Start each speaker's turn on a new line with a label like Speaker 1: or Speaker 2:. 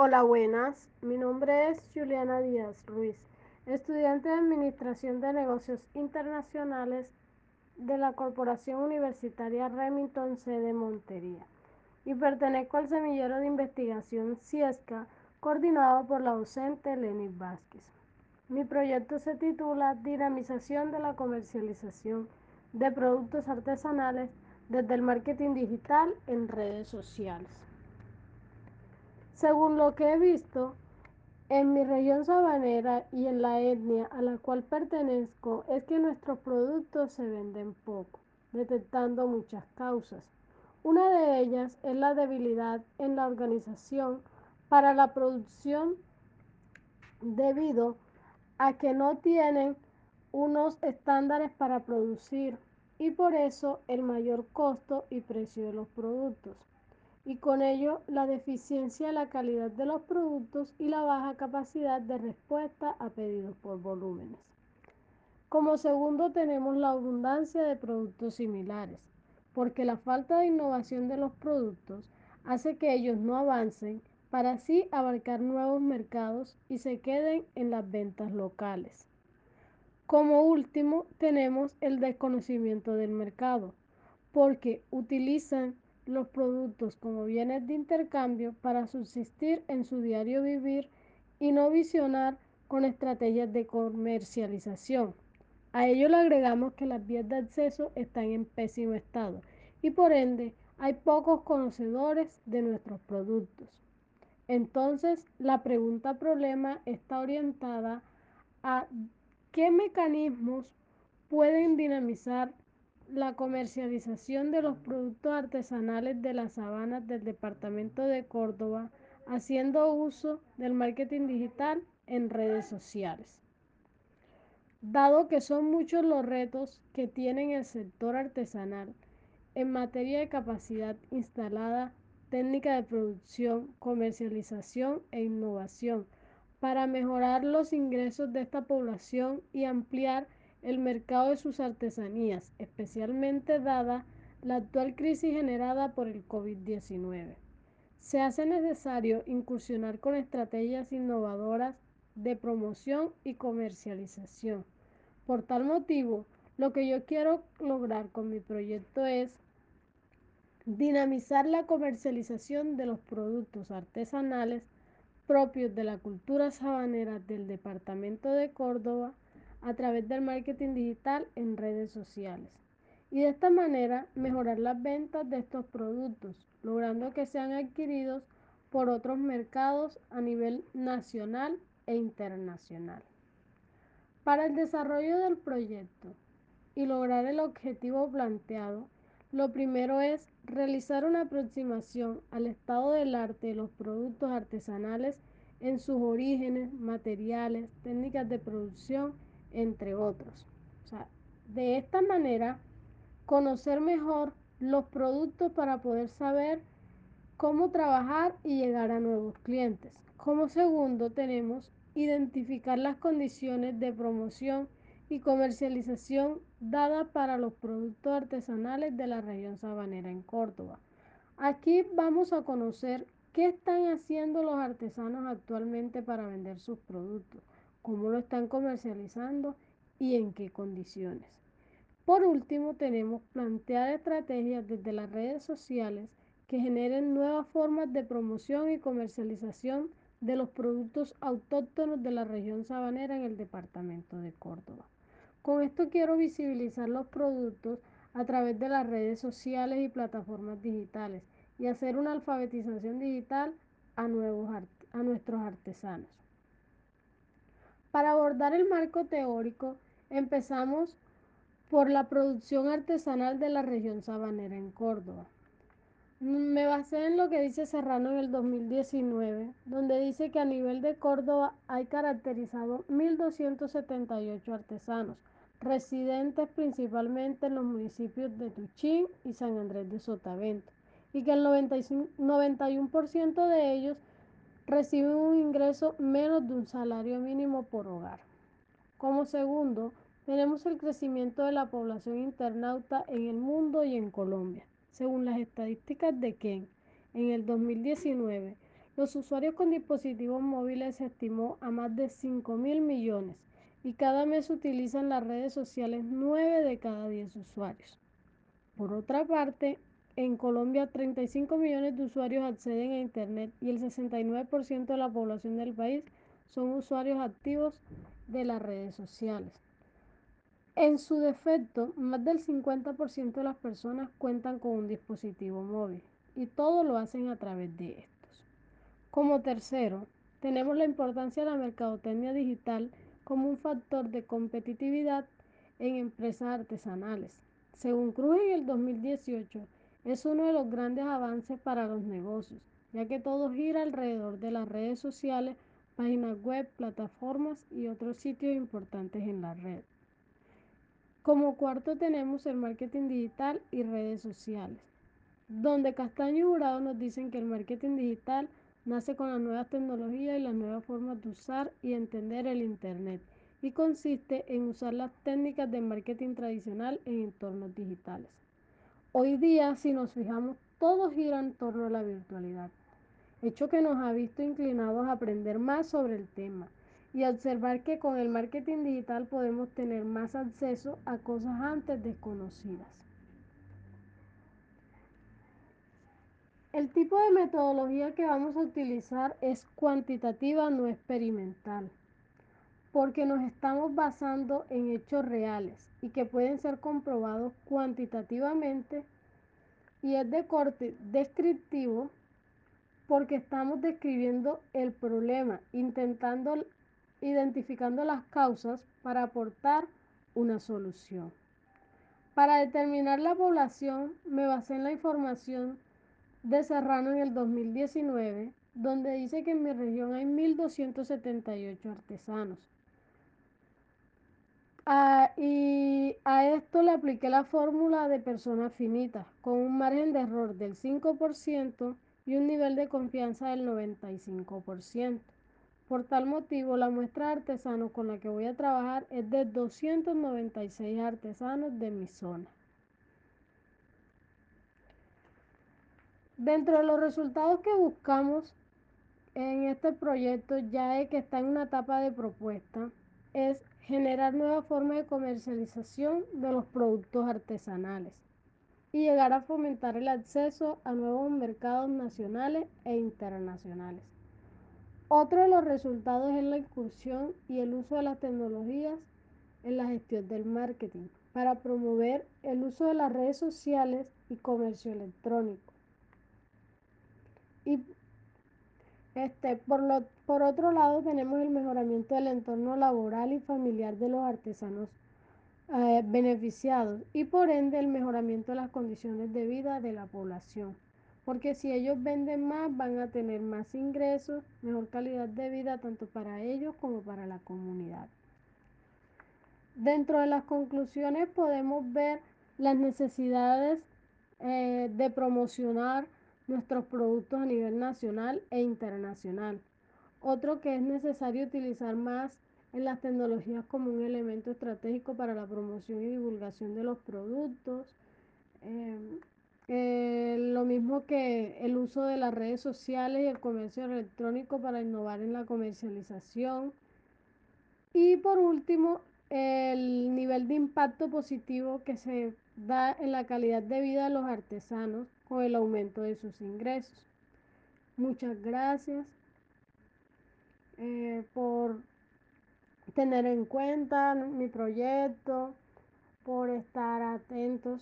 Speaker 1: Hola, buenas. Mi nombre es Juliana Díaz Ruiz, estudiante de Administración de Negocios Internacionales de la Corporación Universitaria Remington C. de Montería y pertenezco al semillero de investigación CIESCA coordinado por la docente Lenny Vázquez. Mi proyecto se titula Dinamización de la comercialización de productos artesanales desde el marketing digital en redes sociales. Según lo que he visto, en mi región sabanera y en la etnia a la cual pertenezco es que nuestros productos se venden poco, detectando muchas causas. Una de ellas es la debilidad en la organización para la producción debido a que no tienen unos estándares para producir y por eso el mayor costo y precio de los productos y con ello la deficiencia de la calidad de los productos y la baja capacidad de respuesta a pedidos por volúmenes. Como segundo tenemos la abundancia de productos similares, porque la falta de innovación de los productos hace que ellos no avancen para así abarcar nuevos mercados y se queden en las ventas locales. Como último tenemos el desconocimiento del mercado, porque utilizan los productos como bienes de intercambio para subsistir en su diario vivir y no visionar con estrategias de comercialización. A ello le agregamos que las vías de acceso están en pésimo estado y por ende hay pocos conocedores de nuestros productos. Entonces, la pregunta problema está orientada a qué mecanismos pueden dinamizar la comercialización de los productos artesanales de las sabanas del departamento de Córdoba, haciendo uso del marketing digital en redes sociales. Dado que son muchos los retos que tiene el sector artesanal en materia de capacidad instalada, técnica de producción, comercialización e innovación, para mejorar los ingresos de esta población y ampliar el mercado de sus artesanías, especialmente dada la actual crisis generada por el COVID-19. Se hace necesario incursionar con estrategias innovadoras de promoción y comercialización. Por tal motivo, lo que yo quiero lograr con mi proyecto es dinamizar la comercialización de los productos artesanales propios de la cultura sabanera del departamento de Córdoba, a través del marketing digital en redes sociales. Y de esta manera mejorar las ventas de estos productos, logrando que sean adquiridos por otros mercados a nivel nacional e internacional. Para el desarrollo del proyecto y lograr el objetivo planteado, lo primero es realizar una aproximación al estado del arte de los productos artesanales en sus orígenes, materiales, técnicas de producción entre otros. De esta manera, conocer mejor los productos para poder saber cómo trabajar y llegar a nuevos clientes. Como segundo, tenemos identificar las condiciones de promoción y comercialización dada para los productos artesanales de la región sabanera en Córdoba. Aquí vamos a conocer qué están haciendo los artesanos actualmente para vender sus productos cómo lo están comercializando y en qué condiciones. Por último, tenemos plantear estrategias desde las redes sociales que generen nuevas formas de promoción y comercialización de los productos autóctonos de la región sabanera en el departamento de Córdoba. Con esto quiero visibilizar los productos a través de las redes sociales y plataformas digitales y hacer una alfabetización digital a, nuevos, a nuestros artesanos. Para abordar el marco teórico, empezamos por la producción artesanal de la región sabanera en Córdoba. Me basé en lo que dice Serrano en el 2019, donde dice que a nivel de Córdoba hay caracterizado 1.278 artesanos, residentes principalmente en los municipios de Tuchín y San Andrés de Sotavento, y que el 91% de ellos reciben un ingreso menos de un salario mínimo por hogar. Como segundo, tenemos el crecimiento de la población internauta en el mundo y en Colombia. Según las estadísticas de Ken, en el 2019, Los usuarios con dispositivos móviles se estimó a más de 5 mil millones y cada mes utilizan las redes sociales 9 de cada 10 usuarios. Por otra parte, en Colombia 35 millones de usuarios acceden a Internet y el 69% de la población del país son usuarios activos de las redes sociales. En su defecto, más del 50% de las personas cuentan con un dispositivo móvil y todo lo hacen a través de estos. Como tercero, tenemos la importancia de la mercadotecnia digital como un factor de competitividad en empresas artesanales. Según Cruz en el 2018, es uno de los grandes avances para los negocios, ya que todo gira alrededor de las redes sociales, páginas web, plataformas y otros sitios importantes en la red. Como cuarto tenemos el marketing digital y redes sociales, donde Castaño y Jurado nos dicen que el marketing digital nace con las nuevas tecnologías y las nuevas formas de usar y entender el Internet y consiste en usar las técnicas de marketing tradicional en entornos digitales. Hoy día, si nos fijamos, todo gira en torno a la virtualidad, hecho que nos ha visto inclinados a aprender más sobre el tema y a observar que con el marketing digital podemos tener más acceso a cosas antes desconocidas. El tipo de metodología que vamos a utilizar es cuantitativa, no experimental, porque nos estamos basando en hechos reales y que pueden ser comprobados cuantitativamente y es de corte descriptivo porque estamos describiendo el problema, intentando identificando las causas para aportar una solución. Para determinar la población me basé en la información de Serrano en el 2019, donde dice que en mi región hay 1.278 artesanos. Ah, y a esto le apliqué la fórmula de personas finitas, con un margen de error del 5% y un nivel de confianza del 95%. Por tal motivo, la muestra de artesanos con la que voy a trabajar es de 296 artesanos de mi zona. Dentro de los resultados que buscamos en este proyecto, ya que está en una etapa de propuesta, es generar nuevas formas de comercialización de los productos artesanales y llegar a fomentar el acceso a nuevos mercados nacionales e internacionales. Otro de los resultados es la incursión y el uso de las tecnologías en la gestión del marketing para promover el uso de las redes sociales y comercio electrónico. Este, por, lo, por otro lado, tenemos el mejoramiento del entorno laboral y familiar de los artesanos eh, beneficiados y por ende el mejoramiento de las condiciones de vida de la población. Porque si ellos venden más, van a tener más ingresos, mejor calidad de vida tanto para ellos como para la comunidad. Dentro de las conclusiones podemos ver las necesidades eh, de promocionar nuestros productos a nivel nacional e internacional. Otro que es necesario utilizar más en las tecnologías como un elemento estratégico para la promoción y divulgación de los productos. Em, eh, lo mismo que el uso de las redes sociales y el comercio electrónico para innovar en la comercialización. Y por último, el nivel de impacto positivo que se da en la calidad de vida de los artesanos con el aumento de sus ingresos. Muchas gracias eh, por tener en cuenta mi proyecto, por estar atentos